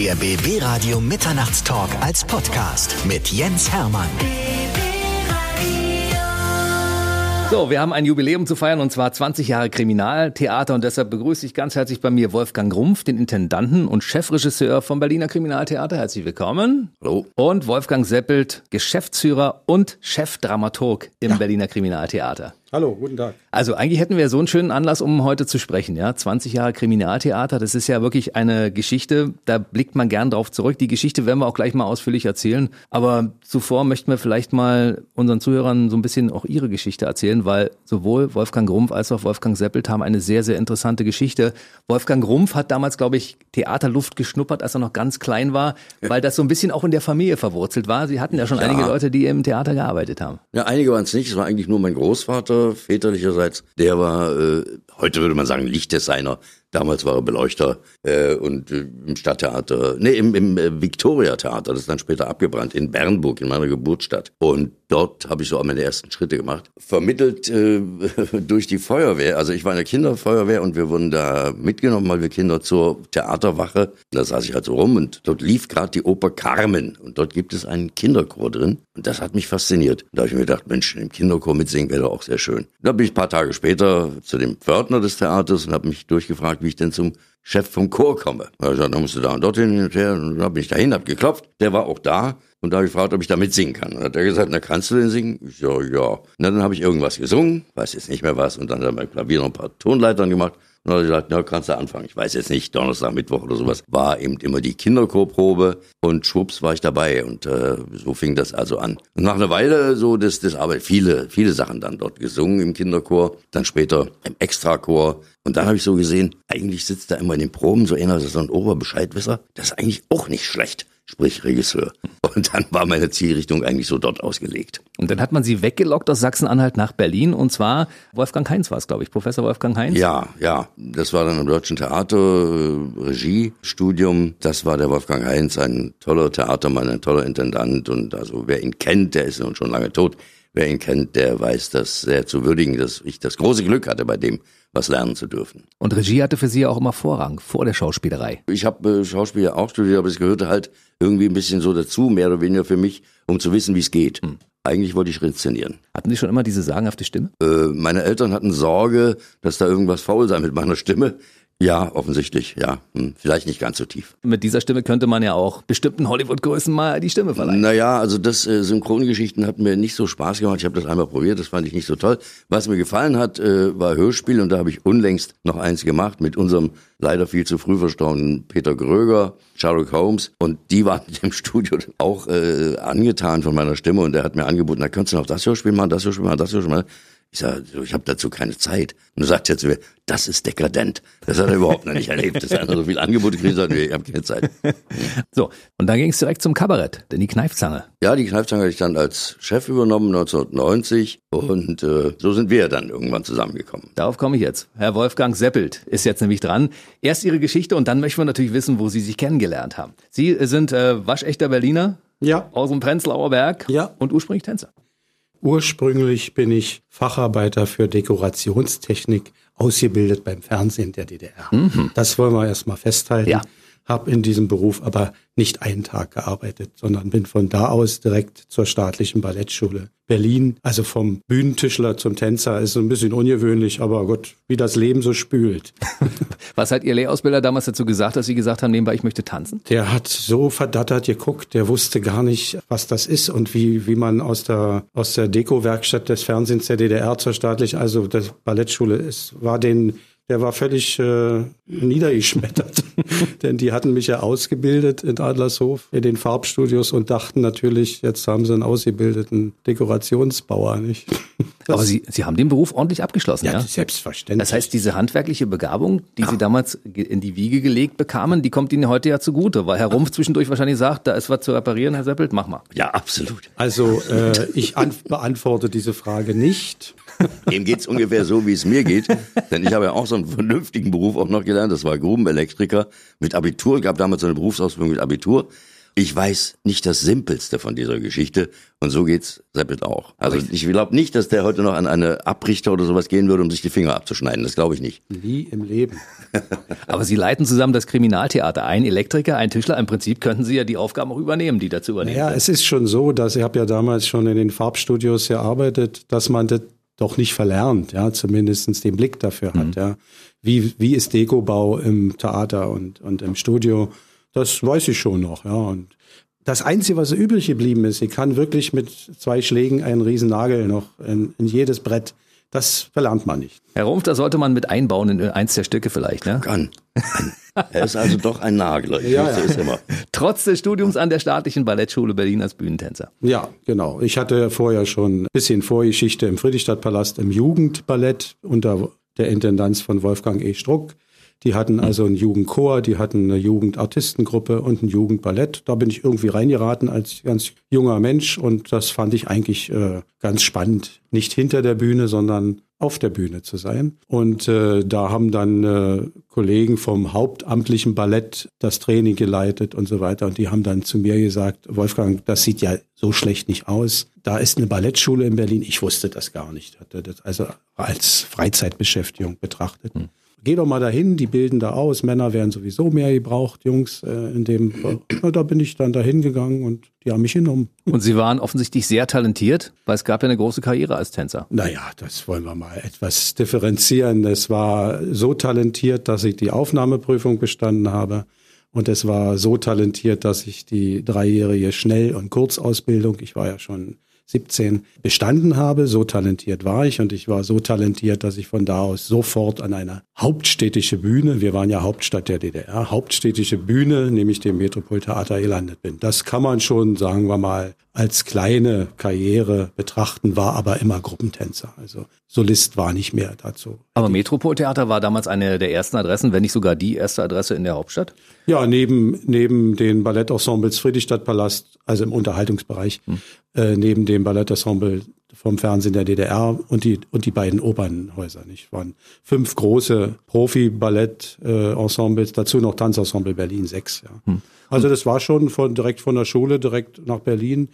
Der BB Radio Mitternachtstalk als Podcast mit Jens Hermann. So, wir haben ein Jubiläum zu feiern und zwar 20 Jahre Kriminaltheater und deshalb begrüße ich ganz herzlich bei mir Wolfgang Rumpf, den Intendanten und Chefregisseur vom Berliner Kriminaltheater. Herzlich willkommen. Hallo. Und Wolfgang Seppelt, Geschäftsführer und Chefdramaturg im Berliner Kriminaltheater. Hallo, guten Tag. Also eigentlich hätten wir so einen schönen Anlass, um heute zu sprechen. Ja, 20 Jahre Kriminaltheater, das ist ja wirklich eine Geschichte, da blickt man gern drauf zurück. Die Geschichte werden wir auch gleich mal ausführlich erzählen. Aber zuvor möchten wir vielleicht mal unseren Zuhörern so ein bisschen auch ihre Geschichte erzählen, weil sowohl Wolfgang Rumpf als auch Wolfgang Seppelt haben eine sehr, sehr interessante Geschichte. Wolfgang Rumpf hat damals, glaube ich, Theaterluft geschnuppert, als er noch ganz klein war, weil das so ein bisschen auch in der Familie verwurzelt war. Sie hatten ja schon Ja. einige Leute, die im Theater gearbeitet haben. Ja, einige waren es nicht. Es war eigentlich nur mein Großvater, väterlicherseits. Der war, äh, heute würde man sagen, Lichtdesigner. Damals war er Beleuchter äh, und äh, im Stadttheater, nee, im, im äh, Victoria-Theater, das ist dann später abgebrannt, in Bernburg, in meiner Geburtsstadt. Und dort habe ich so meine ersten Schritte gemacht. Vermittelt äh, durch die Feuerwehr. Also ich war in der Kinderfeuerwehr und wir wurden da mitgenommen, weil wir Kinder zur Theaterwache. Da saß ich halt so rum und dort lief gerade die Oper Carmen. Und dort gibt es einen Kinderchor drin. Und das hat mich fasziniert. Da habe ich mir gedacht, Mensch, im Kinderchor mitsingen wäre doch auch sehr schön. Da bin ich ein paar Tage später zu dem Pförtner des Theaters und habe mich durchgefragt, wie ich denn zum Chef vom Chor komme. Da habe dann musst du da und dorthin hin und her. Und dann bin ich dahin, habe geklopft. Der war auch da. Und da habe ich gefragt, ob ich da mitsingen kann. Und hat er gesagt, na kannst du denn singen? Ich so, ja. Na, dann habe ich irgendwas gesungen, weiß jetzt nicht mehr was. Und dann er beim Klavier noch ein paar Tonleitern gemacht. Und dann hat er gesagt, na, kannst du anfangen. Ich weiß jetzt nicht, Donnerstag, Mittwoch oder sowas. War eben immer die Kinderchorprobe und schwupps war ich dabei. Und äh, so fing das also an. Und nach einer Weile so das, das Arbeit, viele, viele Sachen dann dort gesungen im Kinderchor, dann später im Extrachor. Und dann habe ich so gesehen, eigentlich sitzt da immer in den Proben so einer, so ein Oberbescheidwisser. Das ist eigentlich auch nicht schlecht sprich Regisseur. Und dann war meine Zielrichtung eigentlich so dort ausgelegt. Und dann hat man sie weggelockt aus Sachsen-Anhalt nach Berlin und zwar Wolfgang Heinz war es, glaube ich, Professor Wolfgang Heinz. Ja, ja, das war dann am Deutschen Theater, äh, Regiestudium. Das war der Wolfgang Heinz, ein toller Theatermann, ein toller Intendant. Und also wer ihn kennt, der ist nun schon lange tot. Wer ihn kennt, der weiß das sehr zu würdigen, dass ich das große Glück hatte, bei dem was lernen zu dürfen. Und Regie hatte für sie auch immer Vorrang vor der Schauspielerei. Ich habe äh, Schauspiel auch studiert, aber es gehörte halt irgendwie ein bisschen so dazu, mehr oder weniger für mich, um zu wissen, wie es geht. Eigentlich wollte ich inszenieren. Hatten Sie schon immer diese sagenhafte Stimme? Äh, meine Eltern hatten Sorge, dass da irgendwas faul sei mit meiner Stimme. Ja, offensichtlich, ja. Hm, vielleicht nicht ganz so tief. Mit dieser Stimme könnte man ja auch bestimmten Hollywood-Größen mal die Stimme verleihen. Naja, also das äh, Synchrongeschichten hat mir nicht so Spaß gemacht. Ich habe das einmal probiert, das fand ich nicht so toll. Was mir gefallen hat, äh, war Hörspiel und da habe ich unlängst noch eins gemacht mit unserem leider viel zu früh verstorbenen Peter Gröger, Sherlock Holmes und die waren im Studio auch äh, angetan von meiner Stimme und der hat mir angeboten, da kannst du noch das Hörspiel machen, das Hörspiel machen, das Hörspiel machen. Ich sage, ich habe dazu keine Zeit. Und er sagt jetzt, das ist dekadent. Das hat er überhaupt noch nicht erlebt. Dass einer so viel Angebote kriegt, sagt, nee, ich habe keine Zeit. So, und dann ging es direkt zum Kabarett, denn die Kneifzange. Ja, die Kneifzange hatte ich dann als Chef übernommen 1990 und äh, so sind wir dann irgendwann zusammengekommen. Darauf komme ich jetzt. Herr Wolfgang Seppelt ist jetzt nämlich dran. Erst Ihre Geschichte und dann möchten wir natürlich wissen, wo Sie sich kennengelernt haben. Sie sind äh, waschechter Berliner Ja, aus dem Prenzlauer Berg Ja. und ursprünglich Tänzer. Ursprünglich bin ich Facharbeiter für Dekorationstechnik, ausgebildet beim Fernsehen der DDR. Das wollen wir erstmal festhalten. Ja. Hab in diesem Beruf aber nicht einen Tag gearbeitet, sondern bin von da aus direkt zur staatlichen Ballettschule Berlin. Also vom Bühnentischler zum Tänzer ist so ein bisschen ungewöhnlich, aber Gott, wie das Leben so spült. Was hat Ihr Lehrausbilder damals dazu gesagt, dass Sie gesagt haben, nebenbei, ich möchte tanzen? Der hat so verdattert geguckt, der wusste gar nicht, was das ist und wie, wie man aus der, aus der Deko-Werkstatt des Fernsehens der DDR zur staatlich, also der Ballettschule ist, war den, der war völlig äh, niedergeschmettert. Denn die hatten mich ja ausgebildet in Adlershof in den Farbstudios und dachten natürlich, jetzt haben sie einen ausgebildeten Dekorationsbauer, nicht? Das, Aber Sie, Sie haben den Beruf ordentlich abgeschlossen, ja? ja, selbstverständlich. Das heißt, diese handwerkliche Begabung, die Sie damals in die Wiege gelegt bekamen, die kommt Ihnen heute ja zugute, weil Herr Rumpf zwischendurch wahrscheinlich sagt, da ist was zu reparieren, Herr Seppelt, mach mal. Ja, absolut. also äh, ich an, beantworte diese Frage nicht. Dem geht's ungefähr so, wie es mir geht. Denn ich habe ja auch so einen vernünftigen Beruf auch noch gelernt. Das war Grubenelektriker mit Abitur. Gab damals so eine Berufsausbildung mit Abitur. Ich weiß nicht das Simpelste von dieser Geschichte und so geht's Seppelt auch. Also ich glaube nicht, dass der heute noch an eine Abrichter oder sowas gehen würde, um sich die Finger abzuschneiden. Das glaube ich nicht. Nie im Leben. Aber Sie leiten zusammen das Kriminaltheater. Ein Elektriker, ein Tischler. Im Prinzip könnten Sie ja die Aufgaben auch übernehmen, die dazu übernehmen. Ja, es ist schon so, dass ich habe ja damals schon in den Farbstudios gearbeitet, dass man das doch nicht verlernt, ja, zumindest den Blick dafür hat, ja. Wie, wie ist Dekobau im Theater und, und im Studio? Das weiß ich schon noch, ja. Und das Einzige, was übrig geblieben ist, ich kann wirklich mit zwei Schlägen einen riesen Nagel noch in, in jedes Brett. Das verlernt man nicht. Herr Rumpf, das sollte man mit einbauen in eins der Stücke vielleicht, ne? Kann. er ist also doch ein Nagler. Ich Ja, ja. es immer. Trotz des Studiums an der Staatlichen Ballettschule Berlin als Bühnentänzer. Ja, genau. Ich hatte vorher schon ein bisschen Vorgeschichte im Friedrichstadtpalast im Jugendballett unter der Intendanz von Wolfgang E. Struck. Die hatten also einen Jugendchor, die hatten eine Jugendartistengruppe und ein Jugendballett. Da bin ich irgendwie reingeraten als ganz junger Mensch und das fand ich eigentlich äh, ganz spannend. Nicht hinter der Bühne, sondern auf der Bühne zu sein. Und äh, da haben dann äh, Kollegen vom hauptamtlichen Ballett das Training geleitet und so weiter. Und die haben dann zu mir gesagt, Wolfgang, das sieht ja so schlecht nicht aus. Da ist eine Ballettschule in Berlin. Ich wusste das gar nicht. Hatte das also als Freizeitbeschäftigung betrachtet. Geh doch mal dahin, die bilden da aus. Männer werden sowieso mehr gebraucht, Jungs, äh, in dem. Na, da bin ich dann dahin gegangen und die haben mich genommen. Und Sie waren offensichtlich sehr talentiert, weil es gab ja eine große Karriere als Tänzer. Naja, das wollen wir mal etwas differenzieren. Es war so talentiert, dass ich die Aufnahmeprüfung bestanden habe. Und es war so talentiert, dass ich die dreijährige Schnell- und Kurzausbildung, ich war ja schon 17, bestanden habe. So talentiert war ich und ich war so talentiert, dass ich von da aus sofort an eine hauptstädtische Bühne, wir waren ja Hauptstadt der DDR, hauptstädtische Bühne, nämlich dem Metropoltheater gelandet bin. Das kann man schon, sagen wir mal, als kleine Karriere betrachten, war aber immer Gruppentänzer. Also Solist war nicht mehr dazu. Aber Metropoltheater war damals eine der ersten Adressen, wenn nicht sogar die erste Adresse in der Hauptstadt. Ja, neben, neben den Ballettensembles Friedrichstadtpalast, also im Unterhaltungsbereich, äh, neben dem Ballettensemble vom Fernsehen der DDR und die, und die beiden Opernhäuser, nicht? Waren fünf große Profi-Ballett-Ensembles, dazu noch Tanzensemble Berlin, sechs, ja. Also das war schon von, direkt von der Schule, direkt nach Berlin,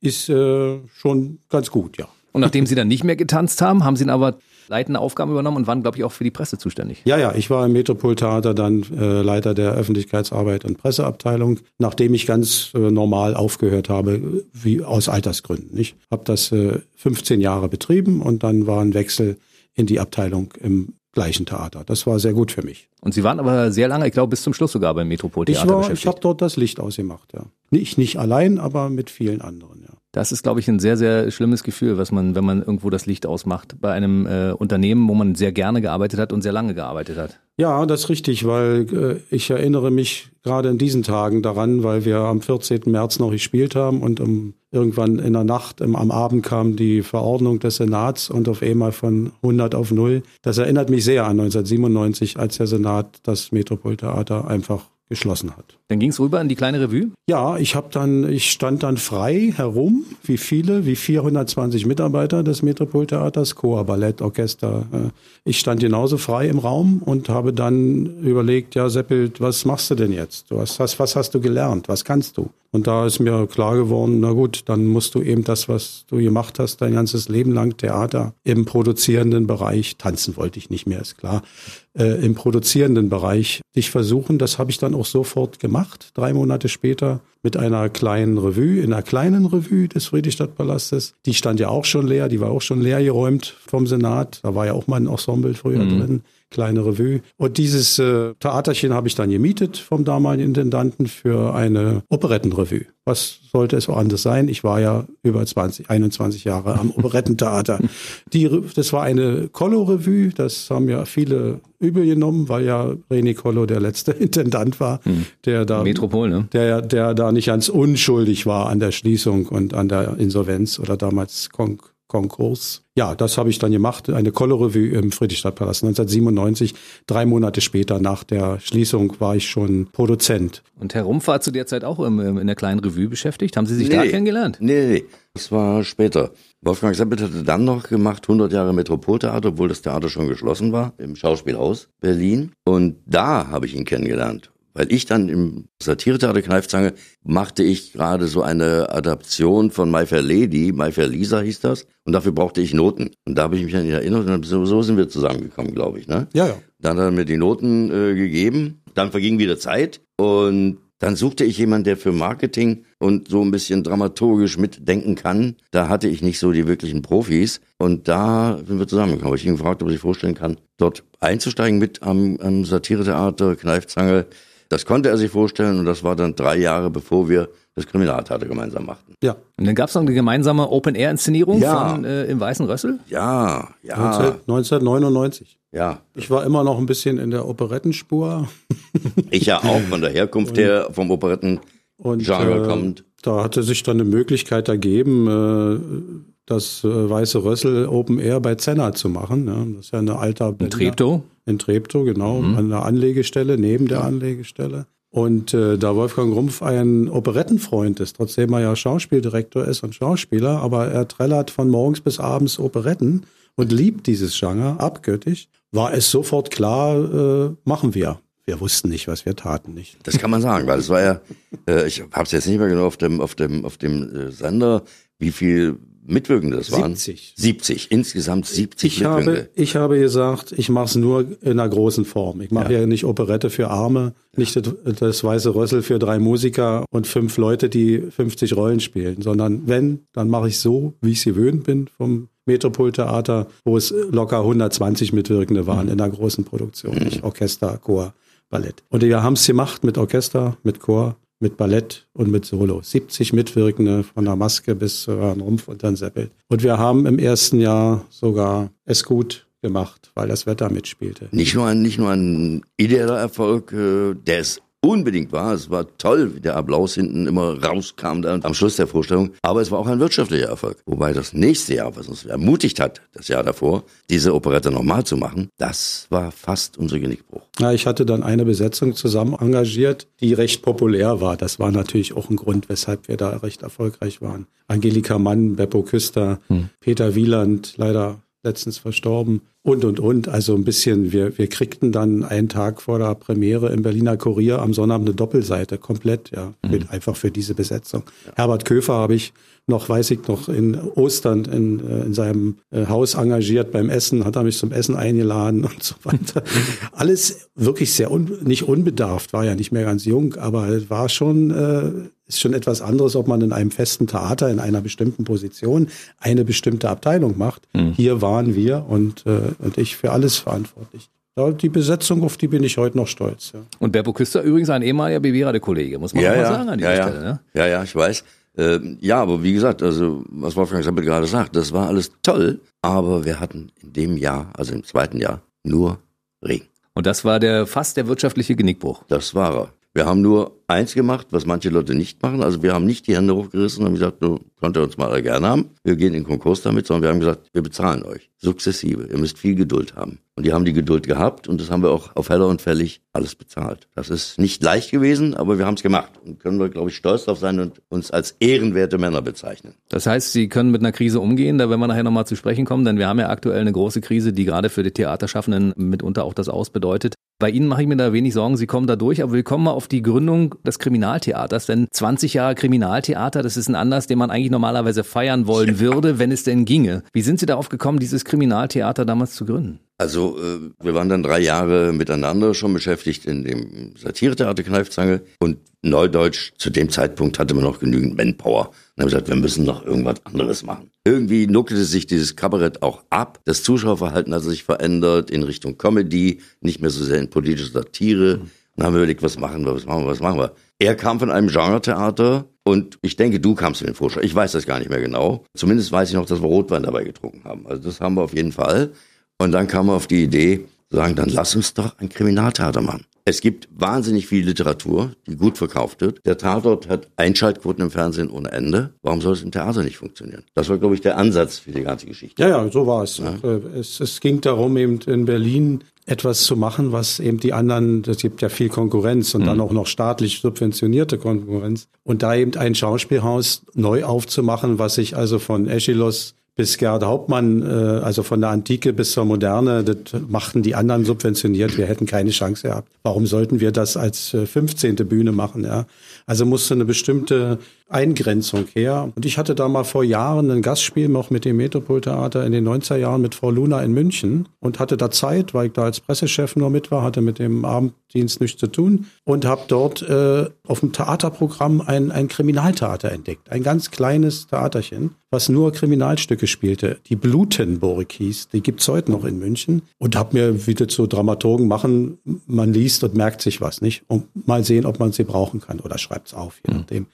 ist äh, schon ganz gut, ja. Und nachdem Sie dann nicht mehr getanzt haben, haben Sie dann aber leitende Aufgaben übernommen und waren, glaube ich, auch für die Presse zuständig. Ja, ja, ich war im Metropoltheater dann äh, Leiter der Öffentlichkeitsarbeit und Presseabteilung, nachdem ich ganz äh, normal aufgehört habe, wie aus Altersgründen. Ich habe das äh, 15 Jahre betrieben und dann war ein Wechsel in die Abteilung im gleichen Theater. Das war sehr gut für mich. Und Sie waren aber sehr lange, ich glaube, bis zum Schluss sogar beim Metropoltheater Ich war, ich habe dort das Licht ausgemacht, ja. Nicht nicht allein, aber mit vielen anderen, ja. Das ist, glaube ich, ein sehr, sehr schlimmes Gefühl, was man, wenn man irgendwo das Licht ausmacht. Bei einem äh, Unternehmen, wo man sehr gerne gearbeitet hat und sehr lange gearbeitet hat. Ja, das ist richtig, weil äh, ich erinnere mich gerade in diesen Tagen daran, weil wir am 14. März noch gespielt haben und um, irgendwann in der Nacht, im, am Abend kam die Verordnung des Senats und auf einmal von 100 auf 0. Das erinnert mich sehr an 1997, als der Senat das Metropoltheater einfach geschlossen hat. Dann ging es rüber in die kleine Revue. Ja, ich habe dann, ich stand dann frei herum, wie viele, wie 420 Mitarbeiter des Metropoltheaters, Chor, Ballett, Orchester. äh, Ich stand genauso frei im Raum und habe dann überlegt, ja, Seppelt, was machst du denn jetzt? Du hast, was hast du gelernt? Was kannst du? Und da ist mir klar geworden, na gut, dann musst du eben das, was du gemacht hast, dein ganzes Leben lang Theater im produzierenden Bereich, tanzen wollte ich nicht mehr, ist klar, äh, im produzierenden Bereich dich versuchen. Das habe ich dann auch sofort gemacht, drei Monate später mit einer kleinen Revue, in einer kleinen Revue des Friedrichstadtpalastes. Die stand ja auch schon leer, die war auch schon leer geräumt vom Senat. Da war ja auch mal ein Ensemble früher drin kleine Revue. Und dieses äh, Theaterchen habe ich dann gemietet vom damaligen Intendanten für eine Operettenrevue. Was sollte es auch anders sein? Ich war ja über 20, 21 Jahre am Operettentheater. Die, das war eine Kollo-Revue. Das haben ja viele übel genommen, weil ja René Kollo der letzte Intendant war, der da Metropol, ne? der, der da nicht ganz unschuldig war an der Schließung und an der Insolvenz oder damals Kon Konkurs. Ja, das habe ich dann gemacht, eine Kollo-Revue im Friedrichstadtpalast 1997. Drei Monate später nach der Schließung war ich schon Produzent. Und Herr Rumpf war zu der Zeit auch im, in der kleinen Revue beschäftigt. Haben Sie sich da Nee. kennengelernt? Nee, nee, nee. Das war später. Wolfgang Seppelt hatte dann noch gemacht 100 Jahre Metropoltheater, obwohl das Theater schon geschlossen war, im Schauspielhaus Berlin. Und da habe ich ihn kennengelernt, weil ich dann im Satiretheater Kneifzange machte ich gerade so eine Adaption von My Fair Lady, My Fair Lisa hieß das, und dafür brauchte ich Noten. Und da habe ich mich an ihn erinnert und so, so sind wir zusammengekommen, glaube ich. Ne? Ja, ja. Dann hat er mir die Noten äh, gegeben, dann verging wieder Zeit und dann suchte ich jemanden, der für Marketing und so ein bisschen dramaturgisch mitdenken kann. Da hatte ich nicht so die wirklichen Profis. Und da sind wir zusammengekommen. Ich ihn gefragt, ob er sich vorstellen kann, dort einzusteigen mit am, am Satiretheater, Kneifzange. Das konnte er sich vorstellen und das war dann drei Jahre, bevor wir das Kriminaltheater gemeinsam machten. Ja. Und dann gab es noch eine gemeinsame Open-Air-Inszenierung Ja. von äh, im Weißen Rössel. Ja, ja, 19, 1999. ja. Ich war immer noch ein bisschen in der Operettenspur. Ich ja auch von der Herkunft her, vom Operetten Und Genre äh, kommend. da hatte sich dann eine Möglichkeit ergeben, äh, das äh, Weiße Rössel Open Air bei Zenna zu machen. Ja. Das ist ja eine alte In Treptow. In Treptow, genau, Mhm. an der Anlegestelle, neben der Anlegestelle. Und äh, da Wolfgang Rumpf ein Operettenfreund ist, trotzdem er ja Schauspieldirektor ist und Schauspieler, aber er trällert von morgens bis abends Operetten und liebt dieses Genre abgöttisch, war es sofort klar, äh, machen wir. Wir wussten nicht, was wir taten nicht. Das kann man sagen, weil es war ja, äh, ich habe es jetzt nicht mehr genau auf dem auf dem auf dem äh, Sender, wie viel Mitwirkende das waren. 70. 70, insgesamt 70 Ich habe, Mitwirkende. ich habe gesagt, ich mache es nur in einer großen Form. Ich mache ja. nicht Operette für Arme, nicht das, weiße Rössel für drei Musiker und fünf Leute, die 50 Rollen spielen, sondern wenn, dann mache ich so, wie ich es gewöhnt bin vom Metropoltheater, wo es locker 120 Mitwirkende waren in einer großen Produktion, nicht Orchester, Chor, Ballett. Und wir haben es gemacht mit Orchester, mit Chor, mit Ballett und mit Solo. 70 Mitwirkende von der Maske bis zu Herrn Rumpf und dann Seppelt. Und wir haben im ersten Jahr sogar es gut gemacht, weil das Wetter mitspielte. Nicht nur ein, nicht nur ein ideeller Erfolg, äh, der es unbedingt war. Es war toll, wie der Applaus hinten immer rauskam da am Schluss der Vorstellung. Aber es war auch ein wirtschaftlicher Erfolg. Wobei das nächste Jahr, was uns ermutigt hat, das Jahr davor, diese Operette nochmal zu machen, das war fast unser Genickbruch. Ja, ich hatte dann eine Besetzung zusammen engagiert, die recht populär war. Das war natürlich auch ein Grund, weshalb wir da recht erfolgreich waren. Angelika Mann, Beppo Küster, Peter Wieland, leider letztens verstorben und, und, und. Also ein bisschen, wir, wir kriegten dann einen Tag vor der Premiere im Berliner Kurier am Sonnabend eine Doppelseite, komplett, ja, für, einfach für diese Besetzung. Herbert Köfer habe ich noch, weiß ich noch, in Ostern in, äh, in seinem äh, Haus engagiert beim Essen, hat er mich zum Essen eingeladen und so weiter. Alles wirklich sehr, un, nicht unbedarft, war ja nicht mehr ganz jung, aber es war schon, äh, ist schon etwas anderes, ob man in einem festen Theater in einer bestimmten Position eine bestimmte Abteilung macht. Hier waren wir und, äh, und ich für alles verantwortlich. Ja, die Besetzung, auf die bin ich heute noch stolz. Ja. Und Beppo Küster übrigens ein ehemaliger BW-Kollege, muss man auch mal sagen an dieser ja, ja. Stelle. Ne? ja, ja, ich weiß. Ähm, ja, aber wie gesagt, also was Wolfgang Seppel gerade sagt, das war alles toll, aber wir hatten in dem Jahr, also im zweiten Jahr, nur Regen. Und das war der fast der wirtschaftliche Genickbruch. Das war er. Wir haben nur eins gemacht, was manche Leute nicht machen. Also wir haben nicht die Hände hochgerissen und haben gesagt, du könnt ihr uns mal alle gerne haben. Wir gehen in Konkurs damit, sondern wir haben gesagt, wir bezahlen euch. Sukzessive. Ihr müsst viel Geduld haben. Und die haben die Geduld gehabt und das haben wir auch auf Heller und Fällig alles bezahlt. Das ist nicht leicht gewesen, aber wir haben es gemacht. Und können wir, glaube ich, stolz drauf sein und uns als ehrenwerte Männer bezeichnen. Das heißt, Sie können mit einer Krise umgehen, da werden wir nachher nochmal zu sprechen kommen, denn wir haben ja aktuell eine große Krise, die gerade für die Theaterschaffenden mitunter auch das Aus bedeutet. Bei Ihnen mache ich mir da wenig Sorgen, Sie kommen da durch, aber willkommen mal auf die Gründung des Kriminaltheaters, denn 20 Jahre Kriminaltheater, das ist ein Anlass, den man eigentlich normalerweise feiern wollen würde, wenn es denn ginge. Wie sind Sie darauf gekommen, dieses Kriminaltheater damals zu gründen? Also äh, wir waren dann drei Jahre miteinander schon beschäftigt in dem Satiretheater Kneifzange und Neudeutsch, zu dem Zeitpunkt hatte man noch genügend Manpower. Und haben gesagt, wir müssen noch irgendwas anderes machen. Irgendwie nuckelte sich dieses Kabarett auch ab. Das Zuschauerverhalten hat sich verändert in Richtung Comedy, nicht mehr so sehr in politische Satire. Und dann haben wir überlegt, was machen wir, was machen wir, was machen wir. Er kam von einem Genre-Theater und ich denke, du kamst mit dem Vorschlag. Ich weiß das gar nicht mehr genau. Zumindest weiß ich noch, dass wir Rotwein dabei getrunken haben. Also das haben wir auf jeden Fall. Und dann kam er auf die Idee, zu sagen, dann lass uns doch ein Kriminaltheater machen. Es gibt wahnsinnig viel Literatur, die gut verkauft wird. Der Tatort hat Einschaltquoten im Fernsehen ohne Ende. Warum soll es im Theater nicht funktionieren? Das war, glaube ich, der Ansatz für die ganze Geschichte. Ja, ja, so war es. Äh, es. Es ging darum, eben in Berlin etwas zu machen, was eben die anderen, es gibt ja viel Konkurrenz und dann auch noch staatlich subventionierte Konkurrenz. Und da eben ein Schauspielhaus neu aufzumachen, was sich also von Aeschylus bis Gerd Hauptmann, äh, also von der Antike bis zur Moderne, das machten die anderen subventioniert. Wir hätten keine Chance gehabt. Warum sollten wir das als 15. Äh, Bühne machen? Ja? Also musste eine bestimmte Eingrenzung her. Und ich hatte da mal vor Jahren ein Gastspiel noch mit dem Metropoltheater in den 90er Jahren mit Frau Luna in München und hatte da Zeit, weil ich da als Pressechef nur mit war, hatte mit dem Abenddienst nichts zu tun und habe dort äh, auf dem Theaterprogramm ein, ein Kriminaltheater entdeckt. Ein ganz kleines Theaterchen, was nur Kriminalstücke spielte. Die Blutenburg hieß, die gibt's heute noch in München und habe mir, wie das so Dramaturgen machen, man liest und merkt sich was, nicht? Und mal sehen, ob man sie brauchen kann oder schreibt's auf, je hm. nachdem.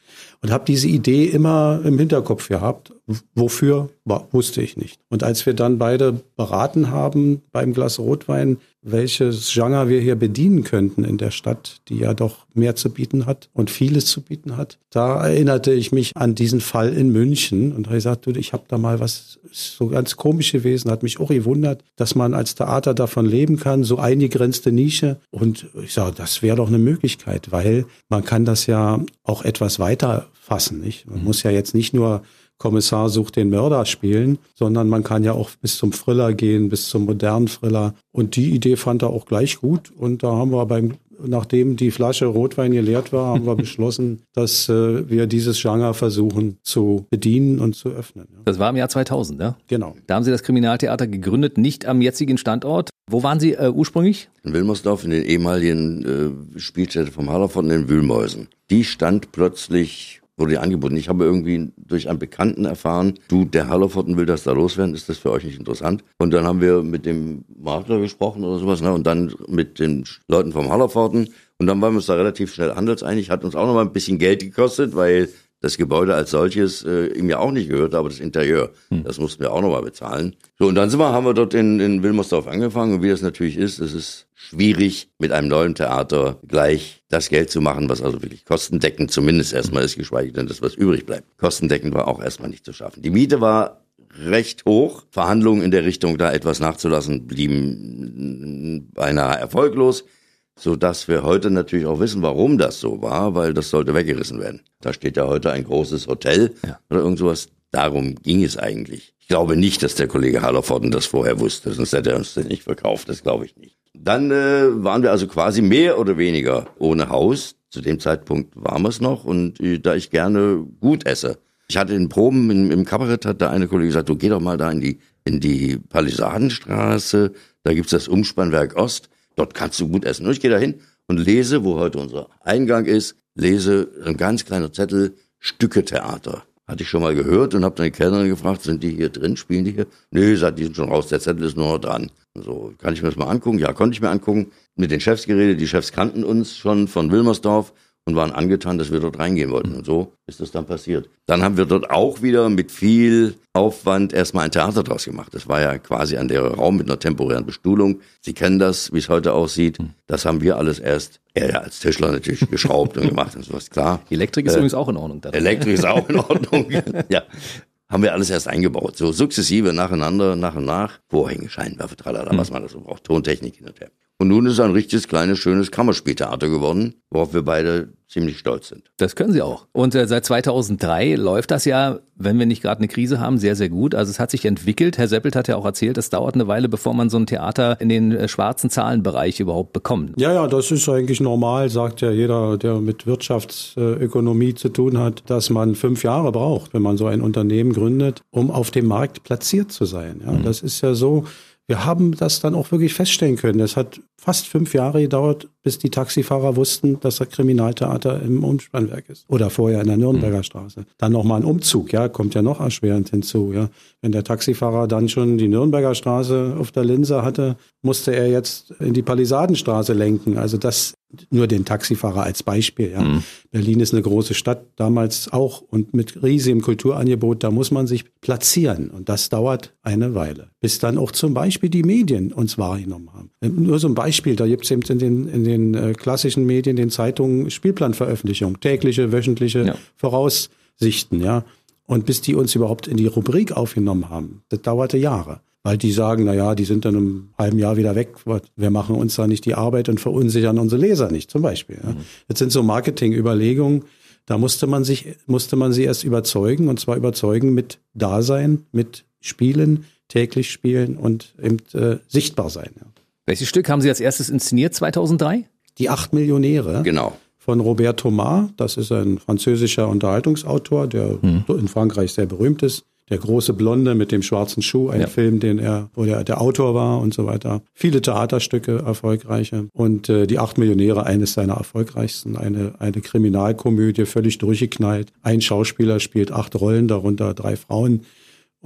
Und habe diese Idee immer im Hinterkopf gehabt. Wofür, wusste ich nicht. Und als wir dann beide beraten haben beim Glas Rotwein, welches Genre wir hier bedienen könnten in der Stadt, die ja doch mehr zu bieten hat und vieles zu bieten hat, da erinnerte ich mich an diesen Fall in München und habe gesagt, du, ich habe da mal was so ganz komisch gewesen, hat mich auch gewundert, dass man als Theater davon leben kann, so eingegrenzte Nische. Und ich sage, das wäre doch eine Möglichkeit, weil man kann das ja auch etwas weiter fassen. Nicht? Man muss ja jetzt nicht nur Kommissar sucht den Mörder spielen, sondern man kann ja auch bis zum Thriller gehen, bis zum modernen Thriller. Und die Idee fand er auch gleich gut. Und da haben wir beim nachdem die Flasche Rotwein geleert war, haben wir beschlossen, dass äh, wir dieses Genre versuchen zu bedienen und zu öffnen. Ja. Das war im Jahr 2000, ja? Genau. Da haben Sie das Kriminaltheater gegründet, nicht am jetzigen Standort. Wo waren Sie äh, ursprünglich? In Wilmersdorf, in den ehemaligen äh, Spielstätte vom Hallerford in den Wühlmäusen. Die stand plötzlich wurde dir angeboten. Ich habe irgendwie durch einen Bekannten erfahren, du, der Hallerforten will das da loswerden, ist das für euch nicht interessant? Und dann haben wir mit dem Makler gesprochen oder sowas, ne? und dann mit den Leuten vom Hallerforten. Und dann waren wir uns da relativ schnell handelseinig, hat uns auch noch mal ein bisschen Geld gekostet, weil das Gebäude als solches äh, ihm ja auch nicht gehört, aber das Interieur, hm. das mussten wir auch nochmal bezahlen. So, und dann sind wir, haben wir dort in, in Wilmersdorf angefangen und wie das natürlich ist, es ist schwierig, mit einem neuen Theater gleich das Geld zu machen, was also wirklich kostendeckend zumindest erstmal ist, geschweige denn das, was übrig bleibt. Kostendeckend war auch erstmal nicht zu schaffen. Die Miete war recht hoch. Verhandlungen in der Richtung, da etwas nachzulassen, blieben beinahe erfolglos so dass wir heute natürlich auch wissen, warum das so war, weil das sollte weggerissen werden. Da steht ja heute ein großes Hotel ja. oder irgend sowas. Darum ging es eigentlich. Ich glaube nicht, dass der Kollege Hallervorden das vorher wusste, sonst hätte er uns das nicht verkauft, das glaube ich nicht. Dann äh, waren wir also quasi mehr oder weniger ohne Haus. Zu dem Zeitpunkt waren wir es noch und äh, da ich gerne gut esse. Ich hatte in Proben im, im Kabarett, hat da eine Kollegin gesagt, du geh doch mal da in die, in die Palisadenstraße, da gibt's das Umspannwerk Ost Dort kannst du gut essen. Und ich gehe da hin und lese, wo heute unser Eingang ist, lese ein ganz kleiner Zettel, Stücke Theater. Hatte ich schon mal gehört und habe dann die Kellnerin gefragt, sind die hier drin, spielen die hier? Nö, sagt, die sind schon raus, der Zettel ist nur noch dran. So, kann ich mir das mal angucken? Ja, konnte ich mir angucken. Mit den Chefs geredet, die Chefs kannten uns schon von Wilmersdorf und waren angetan, dass wir dort reingehen wollten. Und so ist das dann passiert. Dann haben wir dort auch wieder mit viel Aufwand erstmal ein Theater draus gemacht. Das war ja quasi ein leerer Raum mit einer temporären Bestuhlung. Sie kennen das, wie es heute aussieht. Das haben wir alles erst, er ja, als Tischler natürlich geschraubt und gemacht und sowas, klar. Elektrik ist äh, übrigens auch in Ordnung. Dann. Elektrik ist auch in Ordnung, ja. Haben wir alles erst eingebaut, so sukzessive, nacheinander, nach und nach. Vorhänge, Scheinwerfer, tralala, hm. was man da so braucht, Tontechnik hin und her. Und nun ist es ein richtiges, kleines, schönes Kammerspieltheater geworden, worauf wir beide ziemlich stolz sind. Das können Sie auch. Und äh, seit 2003 läuft das ja, wenn wir nicht gerade eine Krise haben, sehr, sehr gut. Also es hat sich entwickelt. Herr Seppelt hat ja auch erzählt, es dauert eine Weile, bevor man so ein Theater in den äh, schwarzen Zahlenbereich überhaupt bekommt. Ja, ja, das ist eigentlich normal, sagt ja jeder, der mit Wirtschaftsökonomie zu tun hat, dass man fünf Jahre braucht, wenn man so ein Unternehmen gründet, um auf dem Markt platziert zu sein. Ja, mhm. Das ist ja so, wir haben das dann auch wirklich feststellen können. Es hat fast fünf Jahre gedauert, bis die Taxifahrer wussten, dass das Kriminaltheater im Umspannwerk ist. Oder vorher in der Nürnberger mhm. Straße. Dann nochmal ein Umzug, ja, kommt ja noch erschwerend hinzu, ja. Wenn der Taxifahrer dann schon die Nürnberger Straße auf der Linse hatte, musste er jetzt in die Palisadenstraße lenken. Also das nur den Taxifahrer als Beispiel. Ja. Mhm. Berlin ist eine große Stadt, damals auch und mit riesigem Kulturangebot, da muss man sich platzieren und das dauert eine Weile, bis dann auch zum Beispiel die Medien uns wahrgenommen haben. Nur so ein Beispiel, da gibt es eben in den, in den äh, klassischen Medien, den Zeitungen Spielplanveröffentlichung, tägliche, wöchentliche ja. Voraussichten, ja. Und bis die uns überhaupt in die Rubrik aufgenommen haben, das dauerte Jahre weil die sagen, na ja, die sind dann im halben Jahr wieder weg. Wir machen uns da nicht die Arbeit und verunsichern unsere Leser nicht, zum Beispiel. Ja. Mhm. Das sind so Marketingüberlegungen. Da musste man sich, musste man sie erst überzeugen und zwar überzeugen mit Dasein, mit spielen, täglich spielen und eben äh, sichtbar sein. Ja. Welches Stück haben Sie als erstes inszeniert 2003? Die acht Millionäre. Genau. Von Robert Thomas. Das ist ein französischer Unterhaltungsautor, der hm. in Frankreich sehr berühmt ist. Der große Blonde mit dem schwarzen Schuh, ein ja. Film, den er, wo der, der Autor war und so weiter. Viele Theaterstücke, erfolgreiche. Und äh, die Acht Millionäre, eines seiner erfolgreichsten. Eine, eine Kriminalkomödie, völlig durchgeknallt. Ein Schauspieler spielt acht Rollen, darunter drei Frauen.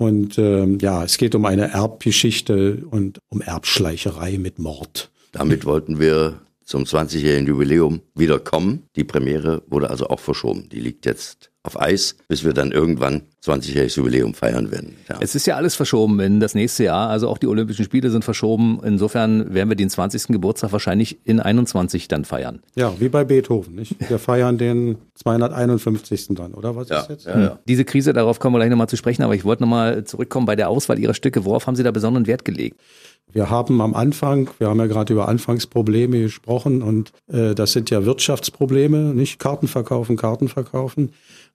Und ähm, ja, es geht um eine Erbgeschichte und um Erbschleicherei mit Mord. Damit wollten wir zum 20-jährigen Jubiläum wieder kommen. Die Premiere wurde also auch verschoben. Die liegt jetzt auf Eis, bis wir dann irgendwann 20-jähriges Jubiläum feiern werden. Ja. Es ist ja alles verschoben in das nächste Jahr. Also auch die Olympischen Spiele sind verschoben. Insofern werden wir den 20. Geburtstag wahrscheinlich in 21 dann feiern. Ja, wie bei Beethoven, nicht? Wir feiern den 251. dann, oder was ja, ist jetzt? Ja, ja. Diese Krise, darauf kommen wir gleich nochmal zu sprechen, aber ich wollte nochmal zurückkommen bei der Auswahl Ihrer Stücke. Worauf haben Sie da besonderen Wert gelegt? Wir haben am Anfang, wir haben ja gerade über Anfangsprobleme gesprochen und äh, das sind ja Wirtschaftsprobleme, nicht Karten verkaufen, Karten verkaufen.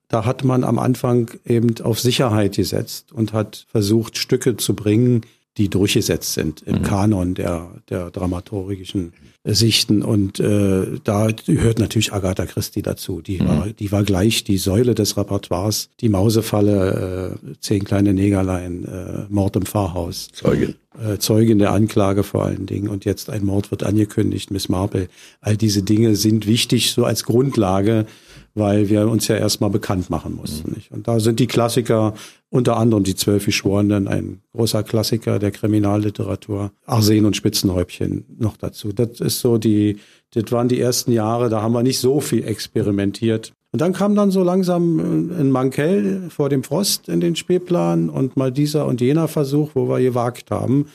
Da hat man am Anfang eben auf Sicherheit gesetzt und hat versucht, Stücke zu bringen, die durchgesetzt sind im mhm. Kanon der, der dramaturgischen Sichten. Und äh, da hört natürlich Agatha Christie dazu. Die, mhm. war, die war gleich die Säule des Repertoires. Die Mausefalle, äh, Zehn kleine Negerlein, äh, Mord im Pfarrhaus. Zeugin. Äh, Zeugin der Anklage vor allen Dingen. Und jetzt ein Mord wird angekündigt, Miss Marple. All diese Dinge sind wichtig so als Grundlage weil wir uns ja erstmal bekannt machen mussten. Nicht? Und da sind die Klassiker, unter anderem die Zwölf Geschworenen, ein großer Klassiker der Kriminalliteratur, Arsen und Spitzenhäubchen noch dazu. Das ist so die, das waren die ersten Jahre, da haben wir nicht so viel experimentiert. Und dann kam dann so langsam ein Mankell vor dem Frost in den Spielplan und mal dieser und jener Versuch, wo wir gewagt haben.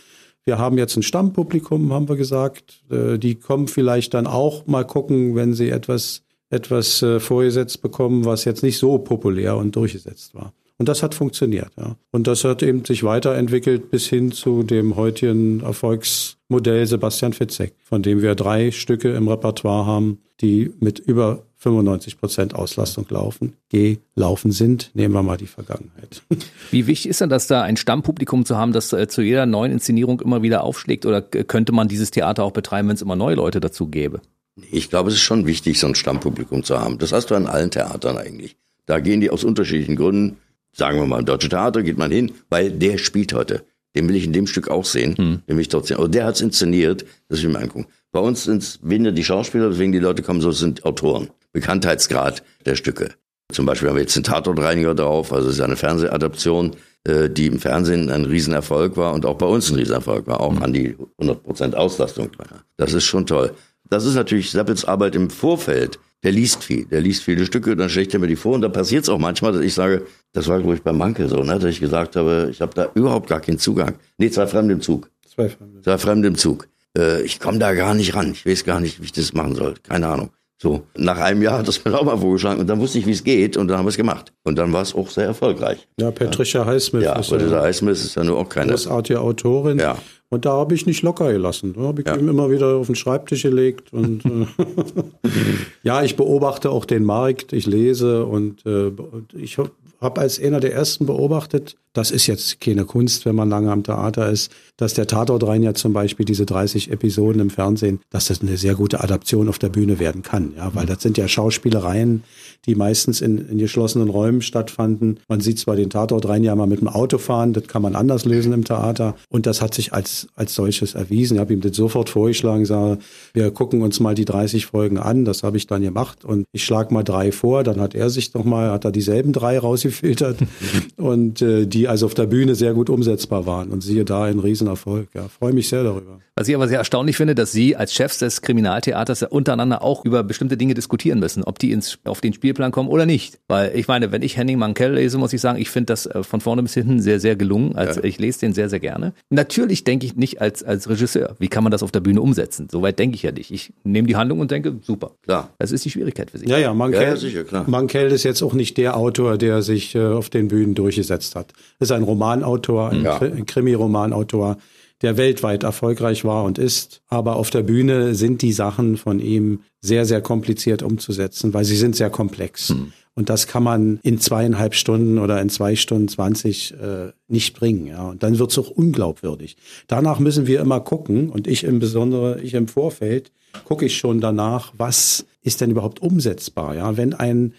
Wir haben jetzt ein Stammpublikum, haben wir gesagt. Äh, die kommen vielleicht dann auch mal gucken, wenn sie etwas etwas äh, vorgesetzt bekommen, was jetzt nicht so populär und durchgesetzt war. Und das hat funktioniert, ja. Und das hat eben sich weiterentwickelt bis hin zu dem heutigen Erfolgsmodell Sebastian Fitzek, von dem wir drei Stücke im Repertoire haben, die mit über 95 Prozent Auslastung laufen, gelaufen sind. Nehmen wir mal die Vergangenheit. Wie wichtig ist denn das, da ein Stammpublikum zu haben, das äh, zu jeder neuen Inszenierung immer wieder aufschlägt? Oder könnte man dieses Theater auch betreiben, wenn es immer neue Leute dazu gäbe? Ich glaube, es ist schon wichtig, so ein Stammpublikum zu haben. Das hast du an allen Theatern eigentlich. Da gehen die aus unterschiedlichen Gründen, sagen wir mal, im Deutschen Theater geht man hin, weil der spielt heute. Den will ich in dem Stück auch sehen. Hm. Den will ich dort sehen. Und der hat es inszeniert, das will ich mir angucken. Bei uns sind es weniger die Schauspieler, deswegen die Leute kommen, so sind Autoren. Bekanntheitsgrad der Stücke. Zum Beispiel haben wir jetzt den Tatortreiniger drauf, also es ist eine Fernsehadaption, äh, die im Fernsehen ein Riesenerfolg war und auch bei uns ein Riesenerfolg war, auch hm. an die 100% Auslastung. Das ist schon toll. Das ist natürlich Sappels Arbeit im Vorfeld. Der liest viel, der liest viele Stücke, dann schlägt er mir die vor und da passiert es auch manchmal, dass ich sage, das war glaube ich bei Manke so, ne, dass ich gesagt habe, ich habe da überhaupt gar keinen Zugang. Nee, zwei Fremde im Zug. Zwei Fremde. Zwei Fremde im Zug. Äh, ich komme da gar nicht ran. Ich weiß gar nicht, wie ich das machen soll. Keine Ahnung. So, nach einem Jahr hat das mir auch mal vorgeschlagen und dann wusste ich, wie es geht und dann haben wir es gemacht. Und dann war es auch sehr erfolgreich. Ja, Patricia Highsmith. Ja, Patricia Highsmith ist ja nur auch keine. Großartige Autorin. Ja. Und da habe ich nicht locker gelassen. Da habe ich ja. ihm immer wieder auf den Schreibtisch gelegt. Und äh, ja, ich beobachte auch den Markt, ich lese und äh, ich habe als einer der ersten beobachtet, das ist jetzt keine Kunst, wenn man lange am Theater ist, dass der Tatortrein ja zum Beispiel diese 30 Episoden im Fernsehen, dass das eine sehr gute Adaption auf der Bühne werden kann. Ja, weil das sind ja Schauspielereien, die meistens in, in geschlossenen Räumen stattfanden. Man sieht zwar den Tatortrein ja mal mit dem Auto fahren, das kann man anders lösen im Theater. Und das hat sich als, als solches erwiesen. Ich habe ihm das sofort vorgeschlagen, sage, wir gucken uns mal die 30 Folgen an. Das habe ich dann gemacht. Und ich schlage mal drei vor, dann hat er sich noch mal, hat er dieselben drei rausgefiltert. und äh, die also auf der Bühne sehr gut umsetzbar waren. Und siehe da, ein Riesenerfolg. Ja, freue mich sehr darüber. Was ich aber sehr erstaunlich finde, dass Sie als Chefs des Kriminaltheaters ja untereinander auch über bestimmte Dinge diskutieren müssen, ob die ins, auf den Spielplan kommen oder nicht. Weil ich meine, wenn ich Henning Mankell lese, muss ich sagen, ich finde das äh, von vorne bis hinten sehr, sehr gelungen. Also ja. ich lese den sehr, sehr gerne. Natürlich denke ich nicht als, als Regisseur. Wie kann man das auf der Bühne umsetzen? Soweit denke ich ja nicht. Ich nehme die Handlung und denke, super. Klar. Das ist die Schwierigkeit für Sie. Ja, ja, Mankell, ja, sicher, klar. Mankell ist jetzt auch nicht der Autor, der sich äh, auf den Bühnen durchgesetzt hat. Das ist ein Romanautor, ein, ja. ein Krimi-Romanautor, der weltweit erfolgreich war und ist. Aber auf der Bühne sind die Sachen von ihm sehr, sehr kompliziert umzusetzen, weil sie sind sehr komplex. Hm. Und das kann man in zweieinhalb Stunden oder in zwei Stunden zwanzig äh, nicht bringen. Ja. Und dann wird es auch unglaubwürdig. Danach müssen wir immer gucken, und ich im Besonderen, ich im Vorfeld, gucke ich schon danach, was ist denn überhaupt umsetzbar. Ja. Wenn ein,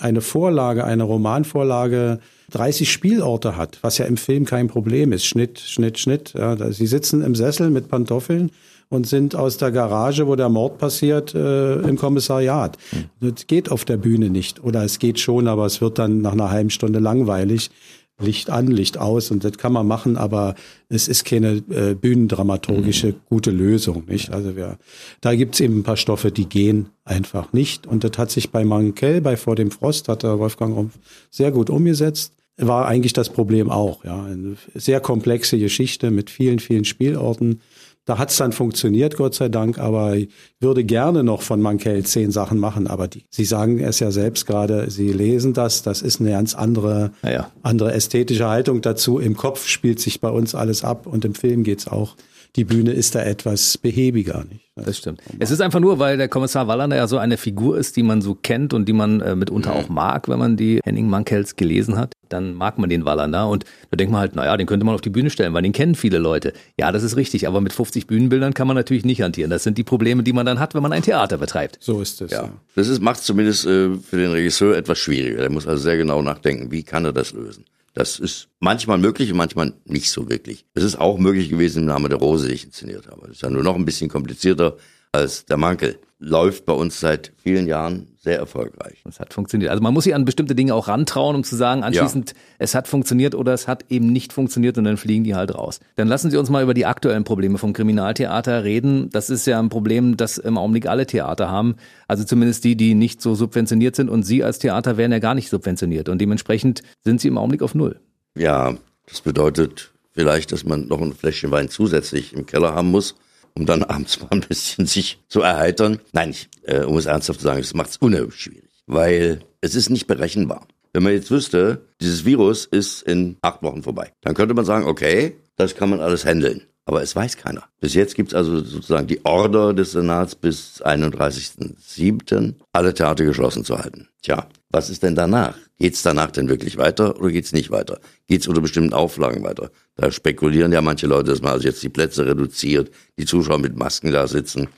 eine Vorlage, eine Romanvorlage 30 Spielorte hat, was ja im Film kein Problem ist, Schnitt, Schnitt, Schnitt. Ja. Sie sitzen im Sessel mit Pantoffeln und sind aus der Garage, wo der Mord passiert, äh, im Kommissariat. Mhm. Das geht auf der Bühne nicht. Oder es geht schon, aber es wird dann nach einer halben Stunde langweilig. Licht an, Licht aus und das kann man machen, aber es ist keine äh, bühnendramaturgische mhm. gute Lösung. Nicht? Also wir, da gibt's eben ein paar Stoffe, die gehen einfach nicht. Und das hat sich bei Mankell, bei Vor dem Frost, hat der Wolfgang Rumpf sehr gut umgesetzt. War eigentlich das Problem auch. Ja, eine sehr komplexe Geschichte mit vielen, vielen Spielorten da hat es dann funktioniert, Gott sei Dank, aber ich würde gerne noch von Mankell zehn Sachen machen, aber die, Sie sagen es ja selbst gerade, Sie lesen das, das ist eine ganz andere, ja. andere ästhetische Haltung dazu. Im Kopf spielt sich bei uns alles ab und im Film geht's auch die Bühne ist da etwas behäbiger. Nicht? Das stimmt. Es ist einfach nur, weil der Kommissar Wallander ja so eine Figur ist, die man so kennt und die man äh, mitunter mhm. auch mag, wenn man die Henning Mankels gelesen hat. Dann mag man den Wallander und da denkt man halt, naja, den könnte man auf die Bühne stellen, weil den kennen viele Leute. Ja, das ist richtig, aber mit 50 Bühnenbildern kann man natürlich nicht hantieren. Das sind die Probleme, die man dann hat, wenn man ein Theater betreibt. So ist es. Ja. ja. Das macht es zumindest äh, für den Regisseur etwas schwieriger. Er muss also sehr genau nachdenken, wie kann er das lösen. Das ist manchmal möglich und manchmal nicht so wirklich. Es ist auch möglich gewesen im Namen der Rose, die ich inszeniert habe. Das ist ja nur noch ein bisschen komplizierter als der Mankel. Läuft bei uns seit vielen Jahren sehr erfolgreich. Es hat funktioniert. Also man muss sich an bestimmte Dinge auch rantrauen, um zu sagen, anschließend, ja. es hat funktioniert oder es hat eben nicht funktioniert und dann fliegen die halt raus. Dann lassen Sie uns mal über die aktuellen Probleme vom Kriminaltheater reden. Das ist ja ein Problem, das im Augenblick alle Theater haben. Also zumindest die, die nicht so subventioniert sind. Und Sie als Theater werden ja gar nicht subventioniert. Und dementsprechend sind Sie im Augenblick auf Null. Ja, das bedeutet vielleicht, dass man noch ein Fläschchen Wein zusätzlich im Keller haben muss um dann abends mal ein bisschen sich zu erheitern. Nein, ich, äh, um es ernsthaft zu sagen, das macht es unheimlich schwierig, weil es ist nicht berechenbar. Wenn man jetzt wüsste, dieses Virus ist in acht Wochen vorbei, dann könnte man sagen, okay, das kann man alles handeln. Aber es weiß keiner. Bis jetzt gibt's also sozusagen die Order des Senats bis 31.07. alle Theater geschlossen zu halten. Tja, was ist denn danach? Geht's danach denn wirklich weiter oder geht's nicht weiter? Geht's unter bestimmten Auflagen weiter? Da spekulieren ja manche Leute, dass man also jetzt die Plätze reduziert, die Zuschauer mit Masken da sitzen.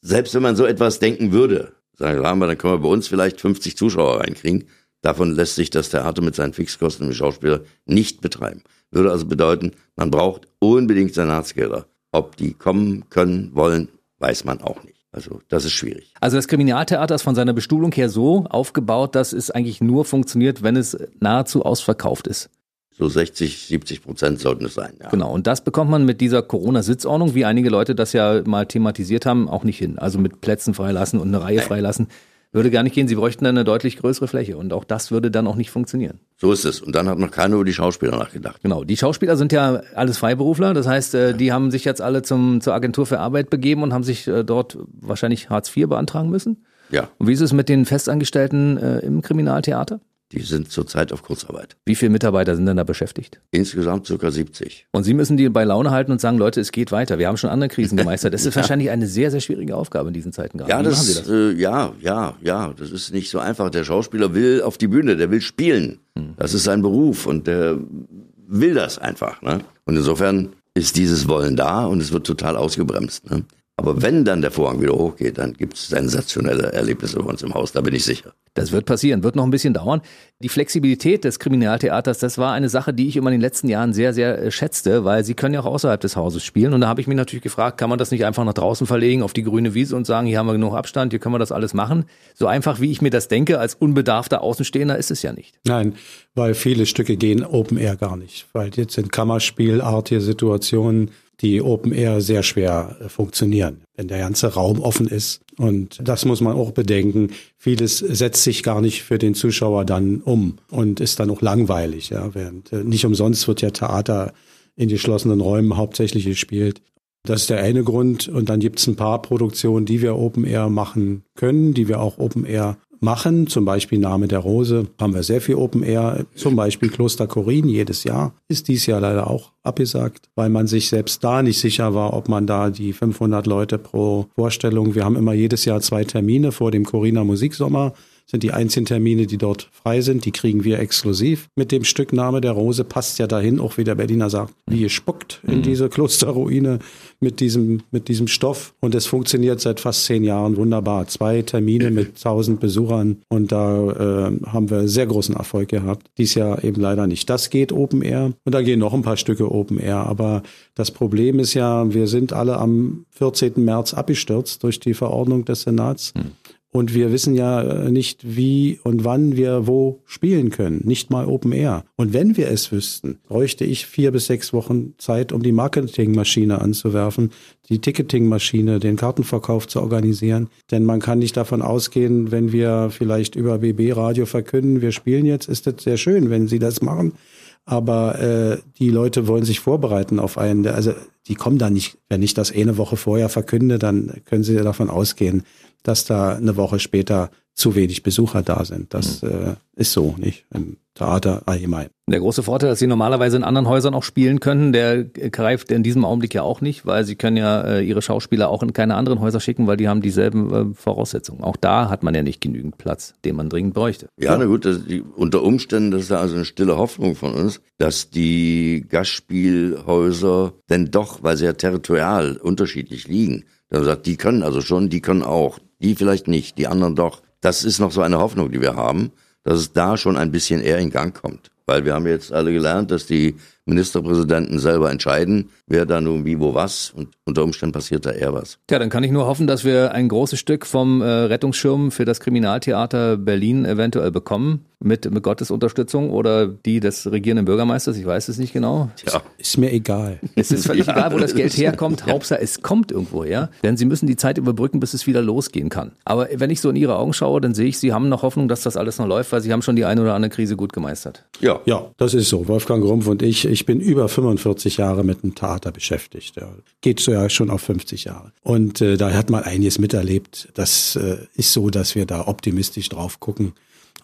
Selbst wenn man so etwas denken würde, sagen wir, dann können wir bei uns vielleicht 50 Zuschauer reinkriegen. Davon lässt sich das Theater mit seinen Fixkosten im Schauspieler nicht betreiben. Würde also bedeuten, man braucht unbedingt Senatsgelder. Ob die kommen können, wollen, weiß man auch nicht. Also das ist schwierig. Also das Kriminaltheater ist von seiner Bestuhlung her so aufgebaut, dass es eigentlich nur funktioniert, wenn es nahezu ausverkauft ist. So 60, 70 Prozent sollten es sein. Ja. Genau. Und das bekommt man mit dieser Corona-Sitzordnung, wie einige Leute das ja mal thematisiert haben, auch nicht hin. Also mit Plätzen freilassen und eine Reihe freilassen. Würde gar nicht gehen. Sie bräuchten dann eine deutlich größere Fläche und auch das würde dann auch nicht funktionieren. So ist es. Und dann hat noch keiner über die Schauspieler nachgedacht. Genau. Die Schauspieler sind ja alles Freiberufler. Das heißt, äh, die haben sich jetzt alle zum, zur Agentur für Arbeit begeben und haben sich äh, dort wahrscheinlich Hartz IV beantragen müssen. Ja. Und wie ist es mit den Festangestellten äh, im Kriminaltheater? Die sind zurzeit auf Kurzarbeit. Wie viele Mitarbeiter sind denn da beschäftigt? Insgesamt circa 70. Und Sie müssen die bei Laune halten und sagen, Leute, es geht weiter. Wir haben schon andere Krisen gemeistert. Das ist ja. wahrscheinlich eine sehr, sehr schwierige Aufgabe in diesen Zeiten gerade. Ja, das, das? Äh, ja, ja, ja. Das ist nicht so einfach. Der Schauspieler will auf die Bühne, der will spielen. Hm. Das ist sein Beruf und der will das einfach. Ne? Und insofern ist dieses Wollen da und es wird total ausgebremst. Ne? Aber wenn dann der Vorhang wieder hochgeht, dann gibt es sensationelle Erlebnisse bei uns im Haus, da bin ich sicher. Das wird passieren, wird noch ein bisschen dauern. Die Flexibilität des Kriminaltheaters, das war eine Sache, die ich immer in den letzten Jahren sehr, sehr äh, schätzte, weil sie können ja auch außerhalb des Hauses spielen. Und da habe ich mich natürlich gefragt, kann man das nicht einfach nach draußen verlegen, auf die grüne Wiese und sagen, hier haben wir genug Abstand, hier können wir das alles machen. So einfach, wie ich mir das denke, als unbedarfter Außenstehender ist es ja nicht. Nein, weil viele Stücke gehen Open Air gar nicht. Weil jetzt sind Kammerspielartige Situationen, die Open Air sehr schwer äh, funktionieren, wenn der ganze Raum offen ist. Und das muss man auch bedenken. Vieles setzt sich gar nicht für den Zuschauer dann um und ist dann auch langweilig. Ja, während äh, nicht umsonst wird ja Theater in geschlossenen Räumen hauptsächlich gespielt. Das ist der eine Grund. Und dann gibt es ein paar Produktionen, die wir Open Air machen können, die wir auch Open Air machen. Zum Beispiel Name der Rose haben wir sehr viel Open Air. Zum Beispiel Kloster Korin jedes Jahr. Ist dies Jahr leider auch abgesagt, weil man sich selbst da nicht sicher war, ob man da die 500 Leute pro Vorstellung, wir haben immer jedes Jahr zwei Termine vor dem Coriner Musiksommer sind die einzigen Termine, die dort frei sind. Die kriegen wir exklusiv. Mit dem Stückname der Rose passt ja dahin, auch wie der Berliner sagt, wie gespuckt in mhm. diese Klosterruine mit diesem, mit diesem Stoff. Und es funktioniert seit fast zehn Jahren wunderbar. Zwei Termine mit tausend Besuchern und da äh, haben wir sehr großen Erfolg gehabt. Dies Jahr eben leider nicht. Das geht Open Air und da gehen noch ein paar Stücke Open Air. Aber das Problem ist ja, wir sind alle am 14. März abgestürzt durch die Verordnung des Senats. Hm. Und wir wissen ja äh, nicht, wie und wann wir wo spielen können. Nicht mal Open Air. Und wenn wir es wüssten, bräuchte ich vier bis sechs Wochen Zeit, um die Marketingmaschine anzuwerfen, die Ticketingmaschine, den Kartenverkauf zu organisieren. Denn man kann nicht davon ausgehen, wenn wir vielleicht über BB Radio verkünden, wir spielen jetzt, ist das sehr schön, wenn Sie das machen. Aber äh, die Leute wollen sich vorbereiten auf einen, also die kommen da nicht, wenn ich das eine Woche vorher verkünde, dann können sie davon ausgehen, dass da eine Woche später zu wenig Besucher da sind. Das mhm. äh, ist so, nicht? Im Theater allgemein. Der große Vorteil, dass Sie normalerweise in anderen Häusern auch spielen können, der greift in diesem Augenblick ja auch nicht, weil Sie können ja äh, Ihre Schauspieler auch in keine anderen Häuser schicken, weil die haben dieselben äh, Voraussetzungen. Auch da hat man ja nicht genügend Platz, den man dringend bräuchte. Ja, na gut, das, die, unter Umständen, das ist ja also eine stille Hoffnung von uns, dass die Gastspielhäuser denn doch, weil sie ja territorial unterschiedlich liegen, dann sagt, die können also schon, die können auch, die vielleicht nicht, die anderen doch. Das ist noch so eine Hoffnung, die wir haben, dass es da schon ein bisschen eher in Gang kommt. Weil wir haben jetzt alle gelernt, dass die Ministerpräsidenten selber entscheiden, wer da nun wie, wo was und unter Umständen passiert da eher was. Tja, dann kann ich nur hoffen, dass wir ein großes Stück vom äh, Rettungsschirm für das Kriminaltheater Berlin eventuell bekommen mit, mit Gottes Unterstützung oder die des regierenden Bürgermeisters, ich weiß es nicht genau. Ja, ist mir egal. Es ist völlig egal, wo das Geld herkommt, ja. Hauptsache es kommt irgendwo her, denn sie müssen die Zeit überbrücken, bis es wieder losgehen kann. Aber wenn ich so in ihre Augen schaue, dann sehe ich, sie haben noch Hoffnung, dass das alles noch läuft, weil sie haben schon die eine oder andere Krise gut gemeistert. Ja, ja, das ist so. Wolfgang Rumpf und ich, ich bin über 45 Jahre mit dem Theater beschäftigt. Ja. Geht so ja schon auf 50 Jahre. Und äh, da hat man einiges miterlebt. Das äh, ist so, dass wir da optimistisch drauf gucken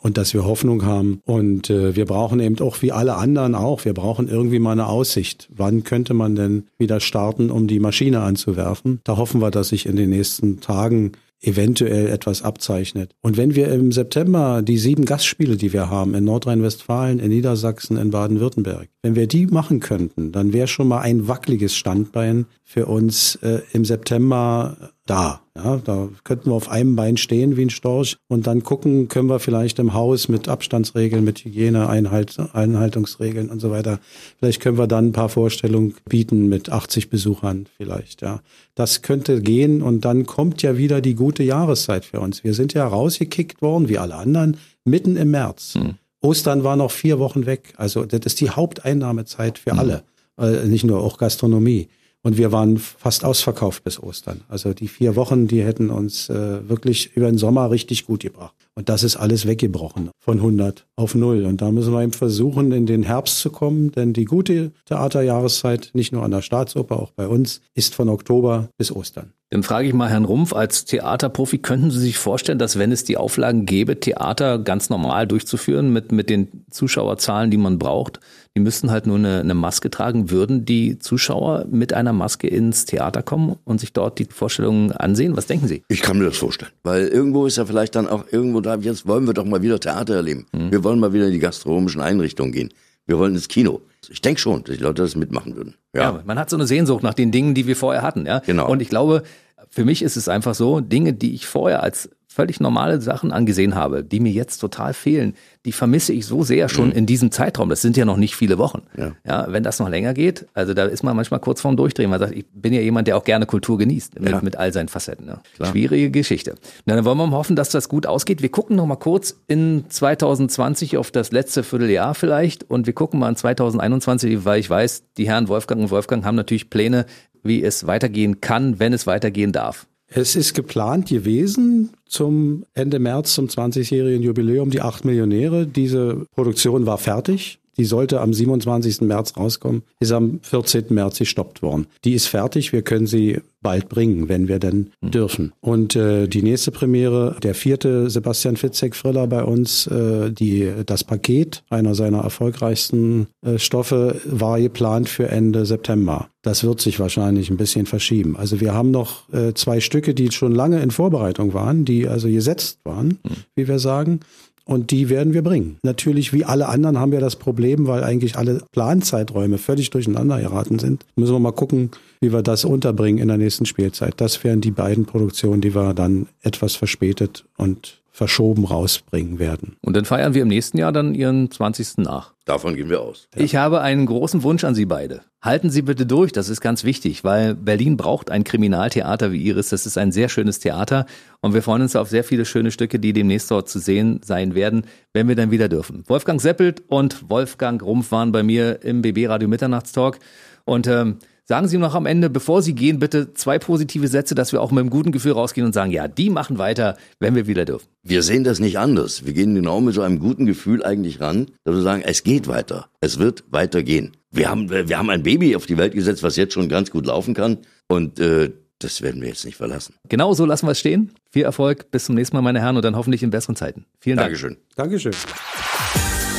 und dass wir Hoffnung haben. Und äh, wir brauchen eben auch wie alle anderen auch, wir brauchen irgendwie mal eine Aussicht. Wann könnte man denn wieder starten, um die Maschine anzuwerfen? Da hoffen wir, dass sich in den nächsten Tagen eventuell etwas abzeichnet. Und wenn wir im September die sieben Gastspiele, die wir haben in Nordrhein-Westfalen, in Niedersachsen, in Baden-Württemberg, wenn wir die machen könnten, dann wäre schon mal ein wackeliges Standbein für uns äh, im September da. Ja, da könnten wir auf einem Bein stehen wie ein Storch und dann gucken, können wir vielleicht im Haus mit Abstandsregeln, mit Hygieneeinhaltungsregeln und so weiter. Vielleicht können wir dann ein paar Vorstellungen bieten mit 80 Besuchern vielleicht. Ja, das könnte gehen und dann kommt ja wieder die gute Jahreszeit für uns. Wir sind ja rausgekickt worden, wie alle anderen, mitten im März. Hm. Ostern war noch vier Wochen weg. Also das ist die Haupteinnahmezeit für hm. alle, äh, nicht nur auch Gastronomie. Und wir waren fast ausverkauft bis Ostern. Also die vier Wochen, die hätten uns äh, wirklich über den Sommer richtig gut gebracht. Und das ist alles weggebrochen von 100 auf 0. Und da müssen wir eben versuchen, in den Herbst zu kommen, denn die gute Theaterjahreszeit, nicht nur an der Staatsoper, auch bei uns, ist von Oktober bis Ostern. Dann frage ich mal Herrn Rumpf, als Theaterprofi, könnten Sie sich vorstellen, dass wenn es die Auflagen gäbe, Theater ganz normal durchzuführen mit, mit den Zuschauerzahlen, die man braucht, die müssten halt nur eine, eine Maske tragen, würden die Zuschauer mit einer Maske ins Theater kommen und sich dort die Vorstellungen ansehen? Was denken Sie? Ich kann mir das vorstellen, weil irgendwo ist ja vielleicht dann auch irgendwo da, jetzt wollen wir doch mal wieder Theater erleben. Mhm. Wir wollen mal wieder in die gastronomischen Einrichtungen gehen. Wir wollen ins Kino. Ich denke schon, dass die Leute das mitmachen würden. Ja. ja, man hat so eine Sehnsucht nach den Dingen, die wir vorher hatten. Ja? Genau. Und ich glaube, für mich ist es einfach so, Dinge, die ich vorher als völlig normale Sachen angesehen habe, die mir jetzt total fehlen, die vermisse ich so sehr schon mhm. in diesem Zeitraum. Das sind ja noch nicht viele Wochen. Ja. ja. wenn das noch länger geht, also da ist man manchmal kurz vorm Durchdrehen. Man sagt, ich bin ja jemand, der auch gerne Kultur genießt, mit, ja. mit all seinen Facetten. Ne? Schwierige Geschichte. Na, dann wollen wir mal hoffen, dass das gut ausgeht. Wir gucken noch mal kurz in 2020 auf das letzte Vierteljahr vielleicht und wir gucken mal in 2021, weil ich weiß, die Herren Wolfgang und Wolfgang haben natürlich Pläne, wie es weitergehen kann, wenn es weitergehen darf. Es ist geplant gewesen zum Ende März zum 20-jährigen Jubiläum die acht Millionäre. Diese Produktion war fertig Die sollte am 27. März rauskommen, ist am 14. März gestoppt worden. Die ist fertig, wir können sie bald bringen, wenn wir denn mhm. dürfen. Und äh, die nächste Premiere, der vierte Sebastian Fitzek-Friller bei uns, äh, die, das Paket, einer seiner erfolgreichsten äh, Stoffe, war geplant für Ende September. Das wird sich wahrscheinlich ein bisschen verschieben. Also wir haben noch äh, zwei Stücke, die schon lange in Vorbereitung waren, die also gesetzt waren, mhm. wie wir sagen. Und die werden wir bringen. Natürlich, wie alle anderen, haben wir das Problem, weil eigentlich alle Planzeiträume völlig durcheinander geraten sind. Müssen wir mal gucken, wie wir das unterbringen in der nächsten Spielzeit. Das wären die beiden Produktionen, die wir dann etwas verspätet und verschoben rausbringen werden. Und dann feiern wir im nächsten Jahr dann Ihren 20. nach. Davon gehen wir aus. Ja. Ich habe einen großen Wunsch an Sie beide. Halten Sie bitte durch, das ist ganz wichtig, weil Berlin braucht ein Kriminaltheater wie Ihres. Das ist ein sehr schönes Theater und wir freuen uns auf sehr viele schöne Stücke, die demnächst dort zu sehen sein werden, wenn wir dann wieder dürfen. Wolfgang Seppelt und Wolfgang Rumpf waren bei mir im BB Radio Mitternachtstalk und ähm, Sagen Sie noch am Ende, bevor Sie gehen, bitte zwei positive Sätze, dass wir auch mit einem guten Gefühl rausgehen und sagen, ja, die machen weiter, wenn wir wieder dürfen. Wir sehen das nicht anders. Wir gehen genau mit so einem guten Gefühl eigentlich ran, dass wir sagen, es geht weiter. Es wird weitergehen. Wir haben, wir haben ein Baby auf die Welt gesetzt, was jetzt schon ganz gut laufen kann. Und äh, das werden wir jetzt nicht verlassen. Genau so lassen wir es stehen. Viel Erfolg, bis zum nächsten Mal, meine Herren, und dann hoffentlich in besseren Zeiten. Vielen Dank. Dankeschön. Dankeschön.